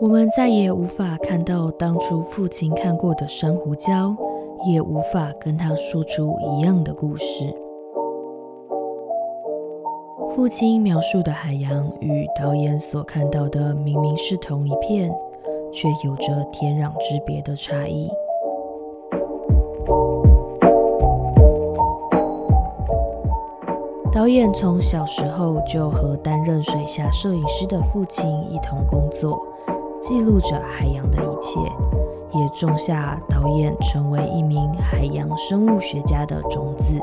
我们再也无法看到当初父亲看过的珊瑚礁，也无法跟他说出一样的故事。父亲描述的海洋与导演所看到的明明是同一片，却有着天壤之别的差异。导演从小时候就和担任水下摄影师的父亲一同工作，记录着海洋的一切，也种下导演成为一名海洋生物学家的种子。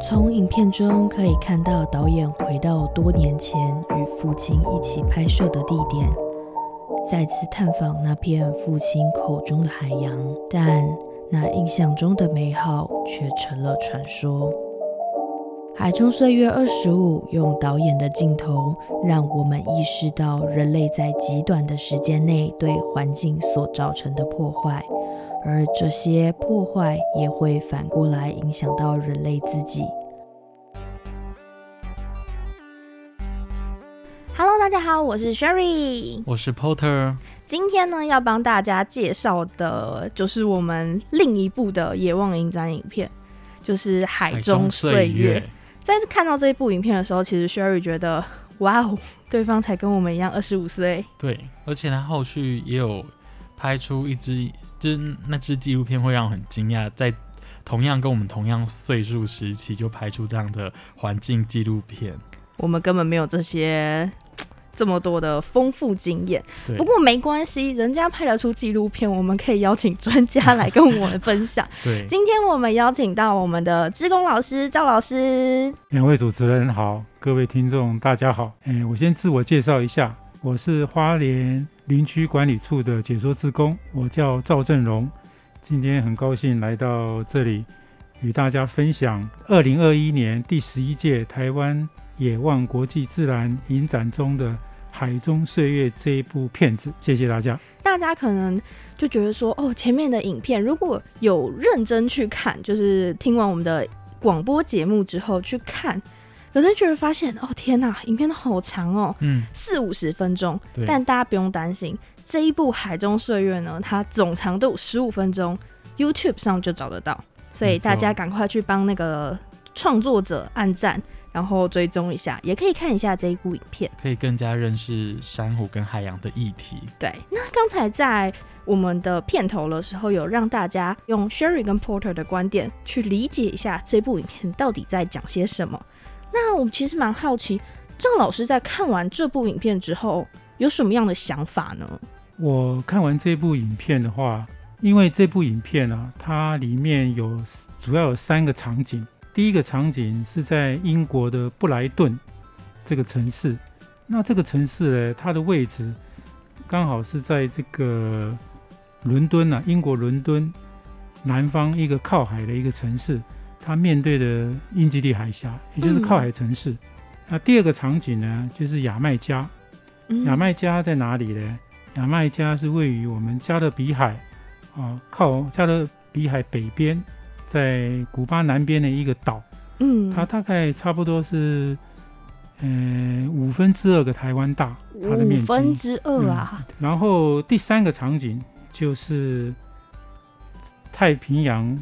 从影片中可以看到，导演回到多年前与父亲一起拍摄的地点，再次探访那片父亲口中的海洋，但那印象中的美好却成了传说。《海中岁月二十五》用导演的镜头，让我们意识到人类在极短的时间内对环境所造成的破坏，而这些破坏也会反过来影响到人类自己。Hello，大家好，我是 Sherry，我是 Porter。今天呢，要帮大家介绍的就是我们另一部的野望影展影片，就是《海中岁月》。在看到这一部影片的时候，其实 Sherry 觉得，哇哦，对方才跟我们一样二十五岁。对，而且他后续也有拍出一支，就是那支纪录片会让我很惊讶，在同样跟我们同样岁数时期就拍出这样的环境纪录片。我们根本没有这些。这么多的丰富经验，不过没关系，人家拍得出纪录片，我们可以邀请专家来跟我们分享。对，今天我们邀请到我们的志工老师赵老师。两位主持人好，各位听众大家好。哎，我先自我介绍一下，我是花莲林区管理处的解说志工，我叫赵正荣。今天很高兴来到这里，与大家分享二零二一年第十一届台湾野望国际自然影展中的。《海中岁月》这一部片子，谢谢大家。大家可能就觉得说，哦，前面的影片如果有认真去看，就是听完我们的广播节目之后去看，可能就会发现，哦，天呐，影片都好长哦，嗯，四五十分钟。但大家不用担心，这一部《海中岁月》呢，它总长度十五分钟，YouTube 上就找得到，所以大家赶快去帮那个创作者按赞。然后追踪一下，也可以看一下这一部影片，可以更加认识珊瑚跟海洋的议题。对，那刚才在我们的片头的时候，有让大家用 Sherry 跟 Porter 的观点去理解一下这部影片到底在讲些什么。那我们其实蛮好奇，郑老师在看完这部影片之后有什么样的想法呢？我看完这部影片的话，因为这部影片啊，它里面有主要有三个场景。第一个场景是在英国的布莱顿这个城市，那这个城市呢，它的位置刚好是在这个伦敦啊，英国伦敦南方一个靠海的一个城市，它面对的英吉利海峡，也就是靠海城市。那第二个场景呢，就是牙买加。牙买加在哪里呢？牙买加是位于我们加勒比海啊，靠加勒比海北边。在古巴南边的一个岛，嗯，它大概差不多是，呃，五分之二个台湾大，它的面积。五分之二啊！然后第三个场景就是太平洋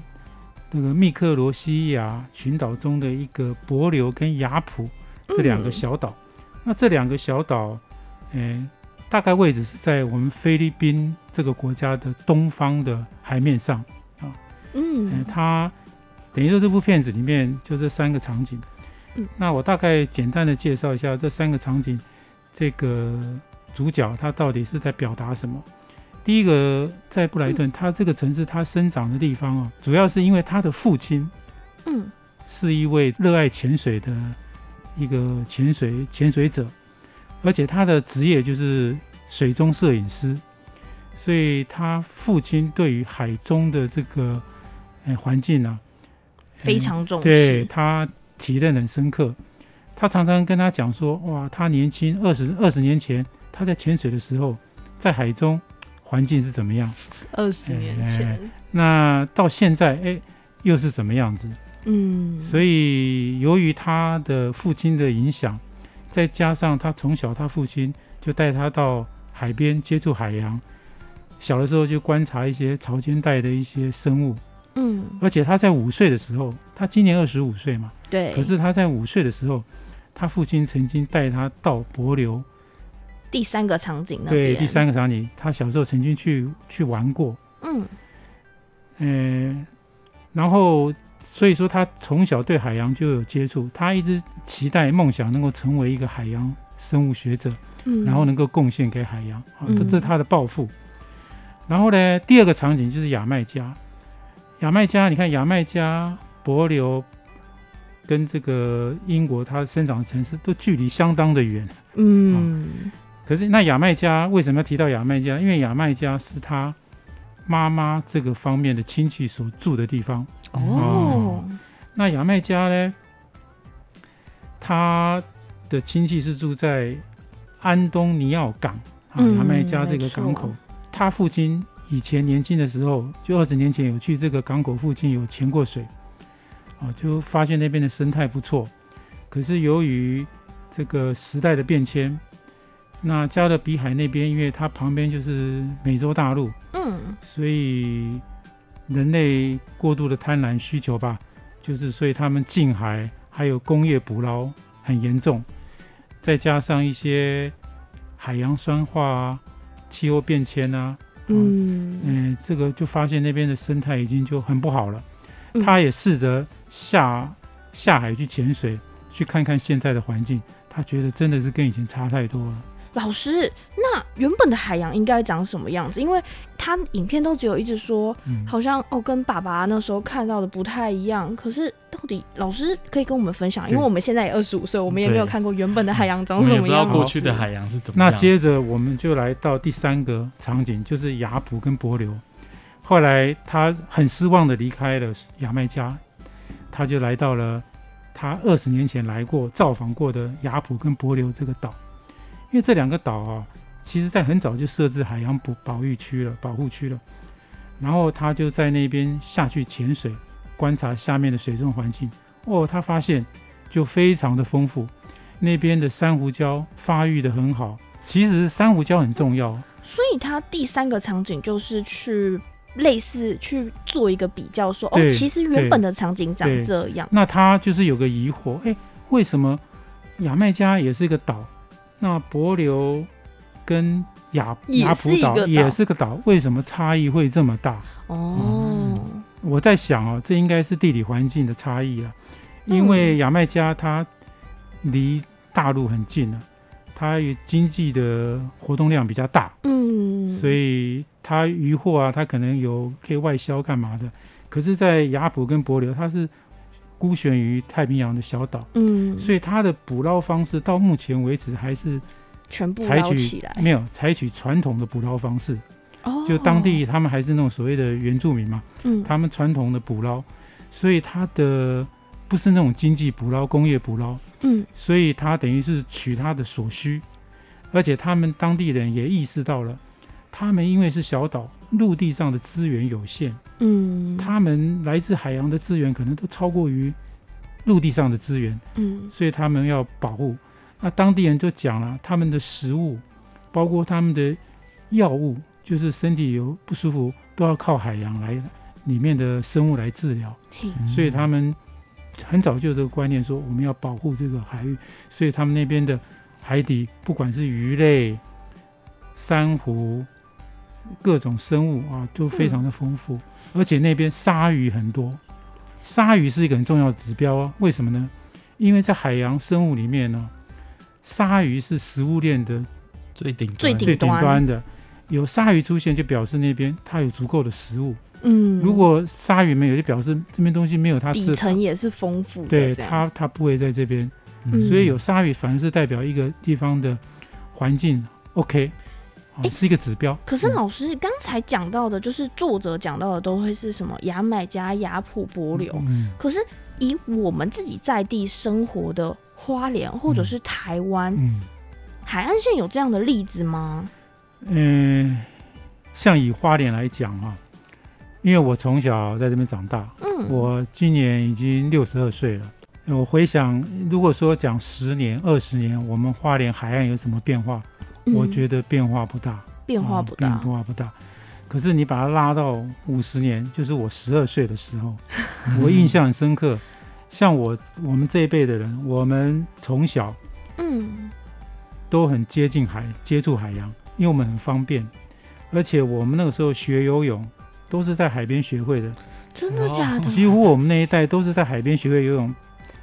那个密克罗西亚群岛中的一个帛琉跟雅普这两个小岛。那这两个小岛，呃，大概位置是在我们菲律宾这个国家的东方的海面上。嗯，它等于说这部片子里面就这三个场景。嗯，那我大概简单的介绍一下这三个场景，这个主角他到底是在表达什么？第一个在布莱顿，他这个城市他生长的地方哦，主要是因为他的父亲嗯。是一位热爱潜水的一个潜水潜水者，而且他的职业就是水中摄影师，所以他父亲对于海中的这个呃环境啊，非常重对。他体认很深刻。他常常跟他讲说，哇，他年轻二十二十年前他在潜水的时候，在海中环境是怎么样？二十年前，那到现在，哎，又是怎么样子？嗯，所以由于他的父亲的影响，再加上他从小他父亲就带他到海边接触海洋，小的时候就观察一些潮间带的一些生物，嗯，而且他在五岁的时候，他今年二十五岁嘛，对。可是他在五岁的时候，他父亲曾经带他到柏流，第三个场景那，对第三个场景，他小时候曾经去去玩过，嗯。嗯，然后所以说他从小对海洋就有接触，他一直期待梦想能够成为一个海洋生物学者，嗯，然后能够贡献给海洋，啊，这是他的抱负。然后呢，第二个场景就是牙买加，牙买加，你看牙买加、帛琉跟这个英国它生长的城市都距离相当的远。嗯可是那牙买加为什么要提到牙买加？因为牙买加是他妈妈这个方面的亲戚所住的地方。哦，那牙买加呢，他的亲戚是住在安东尼奥港啊，嗯牙买加这个港口。他父亲以前年轻的时候，就二十年前有去这个港口附近有潜过水，啊，就发现那边的生态不错。可是由于这个时代的变迁，那加勒比海那边，因为它旁边就是美洲大陆，嗯所以人类过度的贪婪需求吧，就是所以他们近海还有工业捕捞很严重，再加上一些海洋酸化啊、气候变迁啊，嗯嗯、这个就发现那边的生态已经就很不好了。嗯他也试着下下海去潜水，去看看现在的环境，他觉得真的是跟以前差太多了。老师，那原本的海洋应该长什么样子？因为他影片都只有一直说，嗯，好像哦跟爸爸那时候看到的不太一样。可是到底老师可以跟我们分享，因为我们现在也二十五岁，我们也没有看过原本的海洋长什么样子。也不知道过去的海洋是怎么样。那接着我们就来到第三个场景，就是雅普跟伯流。后来他很失望的离开了牙买加，他就来到了他二十年前来过、造访过的雅普跟伯流这个岛。因为这两个岛啊，其实在很早就设置海洋保保育区了、保护区了。然后他就在那边下去潜水，观察下面的水中环境。哦，他发现就非常的丰富，那边的珊瑚礁发育的很好。其实珊瑚礁很重要，所以他第三个场景就是去类似去做一个比较说，哦，其实原本的场景长这样。那他就是有个疑惑，哎，为什么牙买加也是一个岛，那帛琉跟雅也雅普岛也是个岛，为什么差异会这么大？哦，我在想哦，这应该是地理环境的差异啊，因嗯为牙买加它离大陆很近了、它有经济的活动量比较大，嗯，所以它渔获啊，它可能有可以外销干嘛的。可是，在雅普跟帛琉，它是孤悬于太平洋的小岛，嗯，所以它的捕捞方式到目前为止还是全部采取没有采取传统的捕捞方式，哦，就当地他们还是那种所谓的原住民嘛，嗯，他们传统的捕捞，所以它的不是那种经济捕捞、工业捕捞，嗯。所以它等于是取它的所需，而且他们当地人也意识到了，他们因为是小岛，陆地上的资源有限，嗯，他们来自海洋的资源可能都超过于陆地上的资源，嗯所以他们要保护。那当地人就讲了，他们的食物，包括他们的药物，就是身体有不舒服，都要靠海洋来里面的生物来治疗。嗯所以他们很早就有这个观念，说我们要保护这个海域，所以他们那边的海底，不管是鱼类、珊瑚、各种生物啊，都非常的丰富，而且那边鲨鱼很多。鲨鱼是一个很重要的指标啊，为什么呢？因为在海洋生物里面呢，鲨鱼是食物链的最顶端最顶端端的，有鲨鱼出现，就表示那边它有足够的食物。嗯，如果鲨鱼没有，就表示这边东西没有它吃。底层也是丰富的，对它，它不会在这边，嗯所以有鲨鱼反而是代表一个地方的环境 OK，是一个指标。可是嗯老师刚才讲到的，就是作者讲到的都会是什么牙买加、雅普波流。嗯，可是以我们自己在地生活的花莲或者是台湾、嗯海岸线有这样的例子吗？嗯，像以花莲来讲啊，因为我从小在这边长大，嗯，我今年已经六十二岁了。我回想，如果说讲十年、二十年，我们花莲海岸有什么变化？我觉得得变化不大，嗯变化不大啊变。化不大。可是你把它拉到五十年，就是我十二岁的时候，我印象很深刻。像我我们这一辈的人，我们从小嗯都很接近海，接触海洋，因为我们很方便，而且我们那个时候学游泳都是在海边学会的，真的假的？几乎我们那一代都是在海边学会游泳，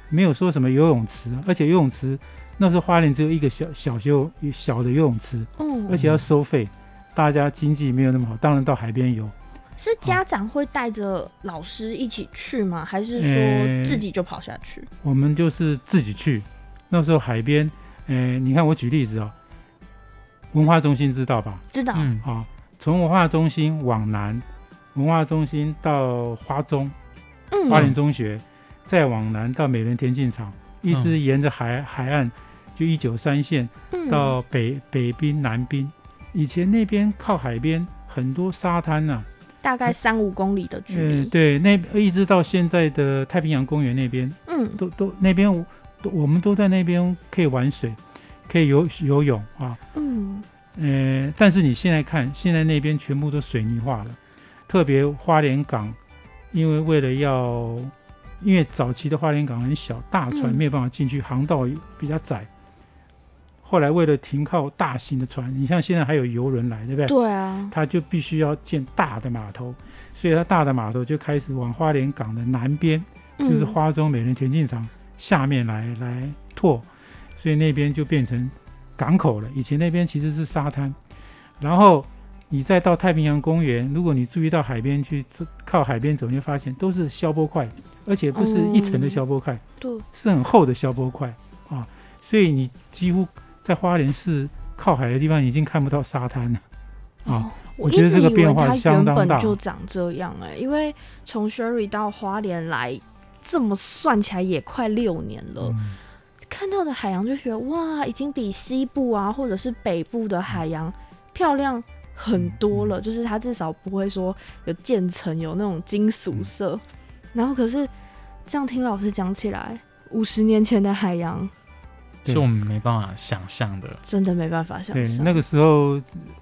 没有说什么游泳池，而且游泳池那时候花莲只有一个小小修小的游泳池，嗯，而且要收费，大家经济没有那么好，当然到海边游。是家长会带着老师一起去吗？还是呃说自己就跑下去？我们就是自己去，那时候海边，呃，你看我举例子啊、文化中心知道吧？知道，嗯，啊，从文化中心往南，文化中心到花中嗯，花莲中学，再往南到美人田径场，一直沿着海海岸，就一九三线嗯到北北滨、南滨。以前那边靠海边很多沙滩呐、大概三五公里的距离嗯、离。对，那一直到现在的太平洋公园那边，嗯都都那边我都我们都在那边可以玩水，可以游游泳啊。嗯呃，但是你现在看，现在那边全部都水泥化了，特别花莲港，因为为了要，因为早期的花莲港很小，大船嗯没有办法进去，航道比较窄。后来为了停靠大型的船，你像现在还有游轮来，对不对？对啊，他就必须要建大的码头，所以它大的码头就开始往花莲港的南边，就是嗯花中美人田径场下面来来拓，所以那边就变成港口了。以前那边其实是沙滩，然后你再到太平洋公园，如果你注意到海边去这靠海边走，你会发现都是消波块，而且不是一层的哦消波块，对，是很厚的消波块啊，所以你几乎在花莲市靠海的地方已经看不到沙滩了啊。哦我觉得这个变化它原本相当大就长这样哎、因为从 Sherry 到花莲来，这么算起来也快六年了。嗯看到的海洋就觉得哇，已经比西部啊或者是北部的海洋漂亮很多嗯了。就是它至少不会说有渐层有那种金属色。然后可是这样听老师讲起来，五十年前的海洋是我们没办法想象的。真的没办法想象对，那个时候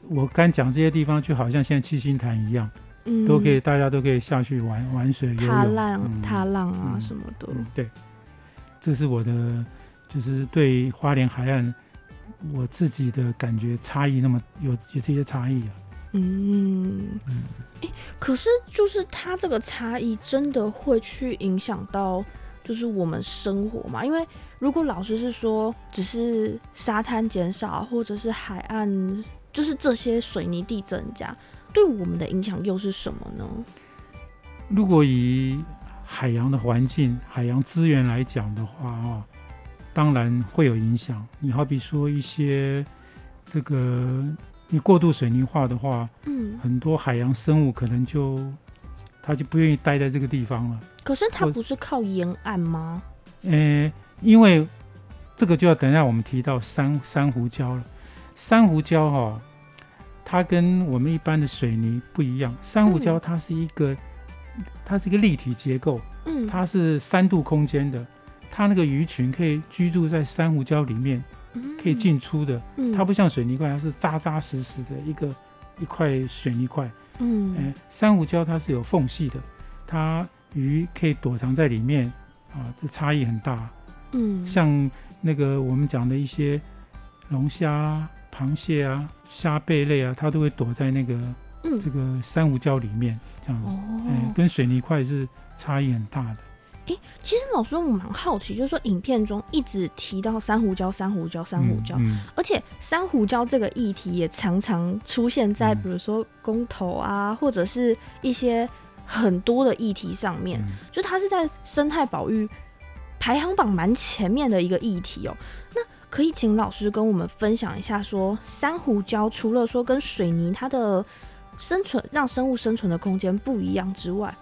我刚讲这些地方，就好像现在七星潭一样，嗯都可以，大家都可以下去玩玩水、游泳。踏浪、嗯踏浪啊嗯什么的。嗯，对，这是我的，就是对花莲海岸我自己的感觉差异，那么有有这些差异啊。嗯，嗯，可是就是它这个差异真的会去影响到就是我们生活嘛？因为如果老师是说只是沙滩减少，或者是海岸就是这些水泥地增加，对我们的影响又是什么呢？如果以海洋的环境、海洋资源来讲的话啊，当然会有影响。你好比说一些这个你过度水泥化的话，嗯，很多海洋生物可能就它就不愿意待在这个地方了。可是它不是靠沿岸吗？呃，因为这个就要等一下我们提到珊珊瑚礁了。珊瑚礁哈、它跟我们一般的水泥不一样。珊瑚礁嗯它是一个，它是一个立体结构，嗯，它是三度空间的。它那个鱼群可以居住在珊瑚礁里面，可以进出的。嗯，它不像水泥块，它是扎扎实实的一个一块水泥块。嗯，哎，珊瑚礁它是有缝隙的，它鱼可以躲藏在里面啊，这差异很大。嗯，像那个我们讲的一些龙虾啊、螃蟹啊、虾贝类啊，它都会躲在那个嗯这个珊瑚礁里面，这样子，哎、哦，跟水泥块是差异很大的。其实老师我蛮好奇，就是说影片中一直提到珊瑚礁、珊瑚礁、珊瑚礁，嗯，而且珊瑚礁这个议题也常常出现在嗯。比如说公投啊，或者是一些很多的议题上面，嗯。就它是在生态保育排行榜蛮前面的一个议题哦。那可以请老师跟我们分享一下说珊瑚礁除了说跟水泥它的生存让生物生存的空间不一样之外，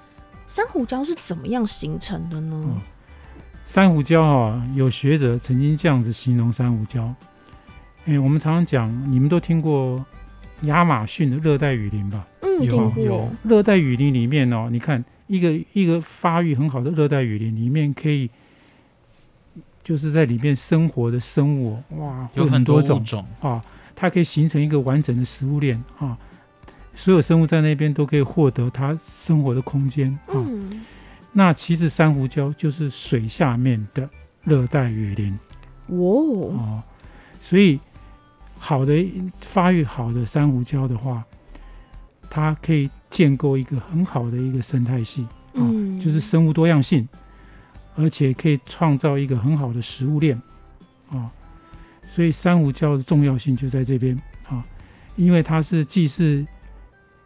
珊瑚礁是怎么样形成的呢？嗯珊瑚礁啊，有学者曾经这样子形容珊瑚礁。哎，我们常常讲，你们都听过亚马逊的热带雨林吧？嗯，有有，热带雨林里面哦，你看一个一个发育很好的热带雨林里面，可以就是在里面生活的生物哦，哇，有很多种，啊，它可以形成一个完整的食物链啊，所有生物在那边都可以获得它生活的空间啊。嗯，那其实珊瑚礁就是水下面的热带雨林。哦，哦，所以好的发育好的珊瑚礁的话，它可以建构一个很好的一个生态系啊，嗯，就是生物多样性，而且可以创造一个很好的食物链啊。所以珊瑚礁的重要性就在这边啊，因为它是既是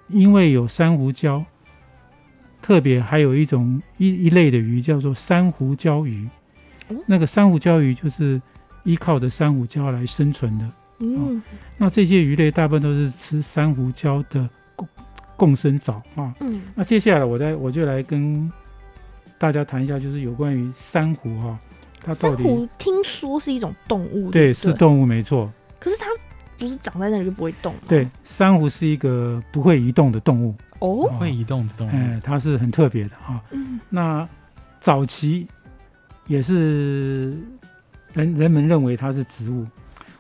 因为有珊瑚礁，特别还有一种一一类的鱼叫做珊瑚礁鱼。哦，那个珊瑚礁鱼就是依靠着珊瑚礁来生存的。嗯。那这些鱼类大部分都是吃珊瑚礁的共共生藻啊。嗯。那接下来我再我就来跟大家谈一下，就是有关于珊瑚哈、它到底珊瑚听说是一种动物，对不是动物没错，可是它不是长在那里就不会动吗？对，珊瑚是一个不会移动的动物，哦，哦会移动的动物。哎，它是很特别的哈、嗯。那早期也是人人们认为它是植物，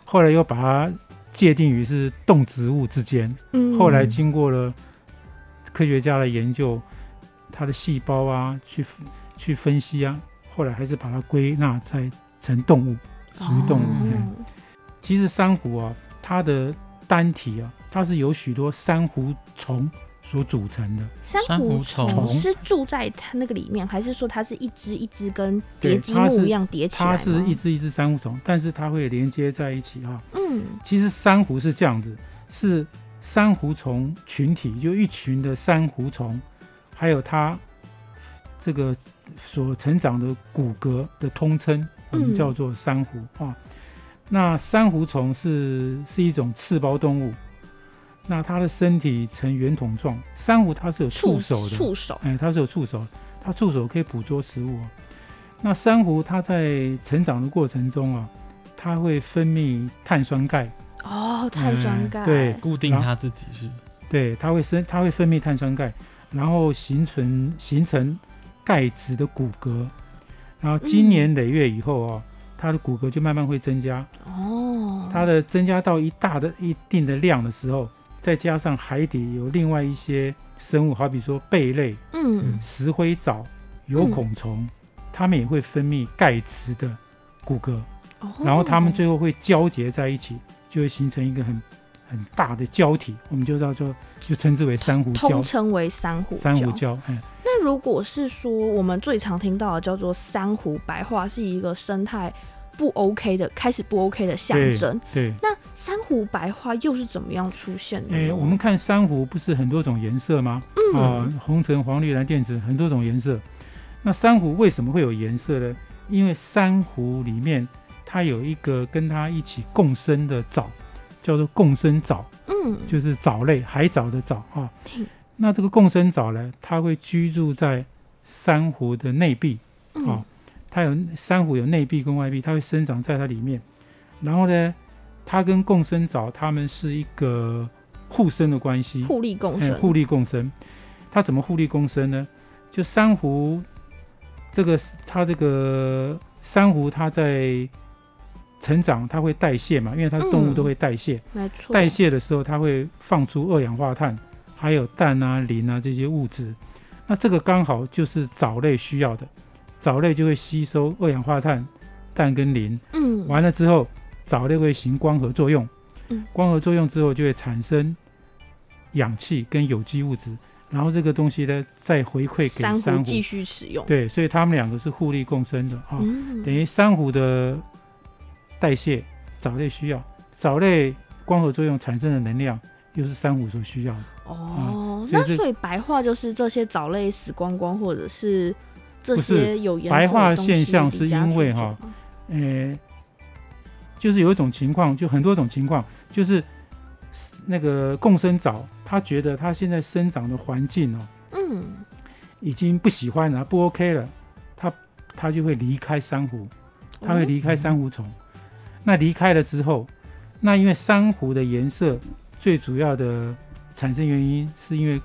后来又把它界定于是动植物之间，嗯，后来经过了科学家的研究，它的细胞啊，去去分析啊，后来还是把它归纳在成动物，属于动物。哦。嗯其实珊瑚啊，它的单体啊，它是由许多珊瑚虫所组成的。珊珊瑚瑚虫虫是住在它那个里面，还是说它是一只一只跟叠积木一样叠起来吗？它是一只一只珊瑚虫，但是它会连接在一起啊。嗯其实珊瑚是这样子，是珊瑚虫群体，就一群的珊瑚虫，还有它这个所成长的骨骼的通称，我们嗯叫做珊瑚啊。那珊瑚虫是是一种刺胞动物，那它的身体呈圆筒状，珊瑚它是有触手的，触手，哎，它是有触手，它触手可以捕捉食物、哦。那珊瑚它在成长的过程中啊，它会分泌碳酸钙，哦，碳酸嗯钙，对固定它自己是对，它会生，它会分泌碳酸钙，然后形成形成钙质的骨骼，然后经年累月以后啊，它的骨骼就慢慢会增加，哦，它的增加到一大的一定的量的时候，再加上海底有另外一些生物，好比说贝类、嗯。石灰藻、有孔虫，它们也会分泌钙质的骨骼，哦。然后它们最后会交结在一起，就会形成一个很很大的胶体，我们就叫做就称之为珊瑚礁。通称为珊瑚珊瑚礁，嗯，那如果是说我们最常听到的叫做珊瑚白化，是一个生态不 OK 的开始不 OK 的象征。对，那珊瑚白化又是怎么样出现的呢？哎，我们看珊瑚不是很多种颜色吗？嗯啊，红橙黄绿蓝靛紫，很多种颜色。那珊瑚为什么会有颜色呢？因为珊瑚里面它有一个跟它一起共生的藻，叫做共生藻，嗯就是藻类，海藻的藻啊嗯。那这个共生藻呢，它会居住在珊瑚的内壁，嗯啊它有珊瑚有内壁跟外壁，它会生长在它里面。然后呢，它跟共生藻它们是一个互生的关系，互利共生，哎互利共生。它怎么互利共生呢？就珊瑚这个它这个珊瑚它在成长，它会代谢嘛，因为它是动物嗯都会代谢。没错，代谢的时候，它会放出二氧化碳，还有氮啊、磷啊这些物质。那这个刚好就是藻类需要的，藻类就会吸收二氧化碳、氮跟磷，嗯，完了之后，藻类会行光合作用，嗯光合作用之后就会产生氧气跟有机物质然后这个东西呢再回馈给珊珊瑚，继续使用。对，所以它们两个是互利共生的啊。嗯，等于珊瑚的代谢，藻类需要，藻类光合作用产生的能量又是珊瑚所需要的。哦，所那所以白化就是这些藻类死光光，或者是这些有白化的现象是因为哈呃，就是有一种情况，就很多种情况，就是那个共生藻，它觉得它现在生长的环境哦，嗯，已经不喜欢了，不 OK 了，它它就会离开珊瑚，它会哦离开珊瑚丛。那离开了之后，那因为珊瑚的颜色最主要的产生原因，是因为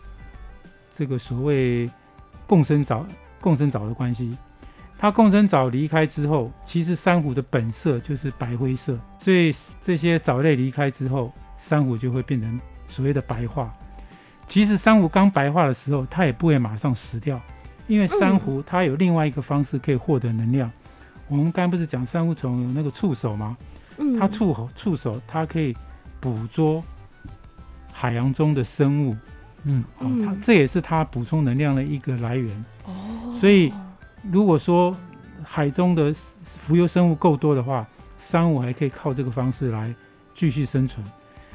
这个所谓共生藻共生藻的关系。它共生藻离开之后，其实珊瑚的本色就是白灰色，所以这些藻类离开之后，珊瑚就会变成所谓的白化。其实珊瑚刚白化的时候，它也不会马上死掉，因为珊瑚它有另外一个方式可以获得能量。我们刚才不是讲珊瑚虫有那个触手吗？嗯，它触手触手它可以捕捉海洋中的生物，嗯，哦，它嗯这也是它补充能量的一个来源。哦，所以如果说海中的浮游生物够多的话，珊瑚还可以靠这个方式来继续生存。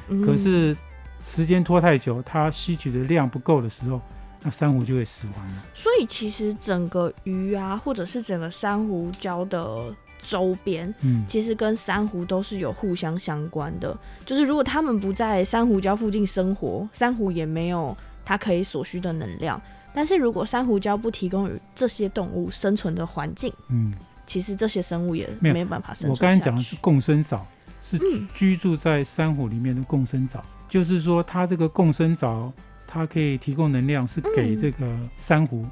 嗯可是时间拖太久，它吸取的量不够的时候，那珊瑚就会死亡了。所以其实整个鱼啊，或者是整个珊瑚礁的周边，嗯，其实跟珊瑚都是有互相相关的。就是如果它们不在珊瑚礁附近生活，珊瑚也没有它可以所需的能量。但是如果珊瑚礁不提供予这些动物生存的环境，嗯，其实这些生物也没有办法生存我刚才讲的是共生藻，是嗯居住在珊瑚里面的共生藻，就是说它这个共生藻，它可以提供能量，是给嗯。这个珊瑚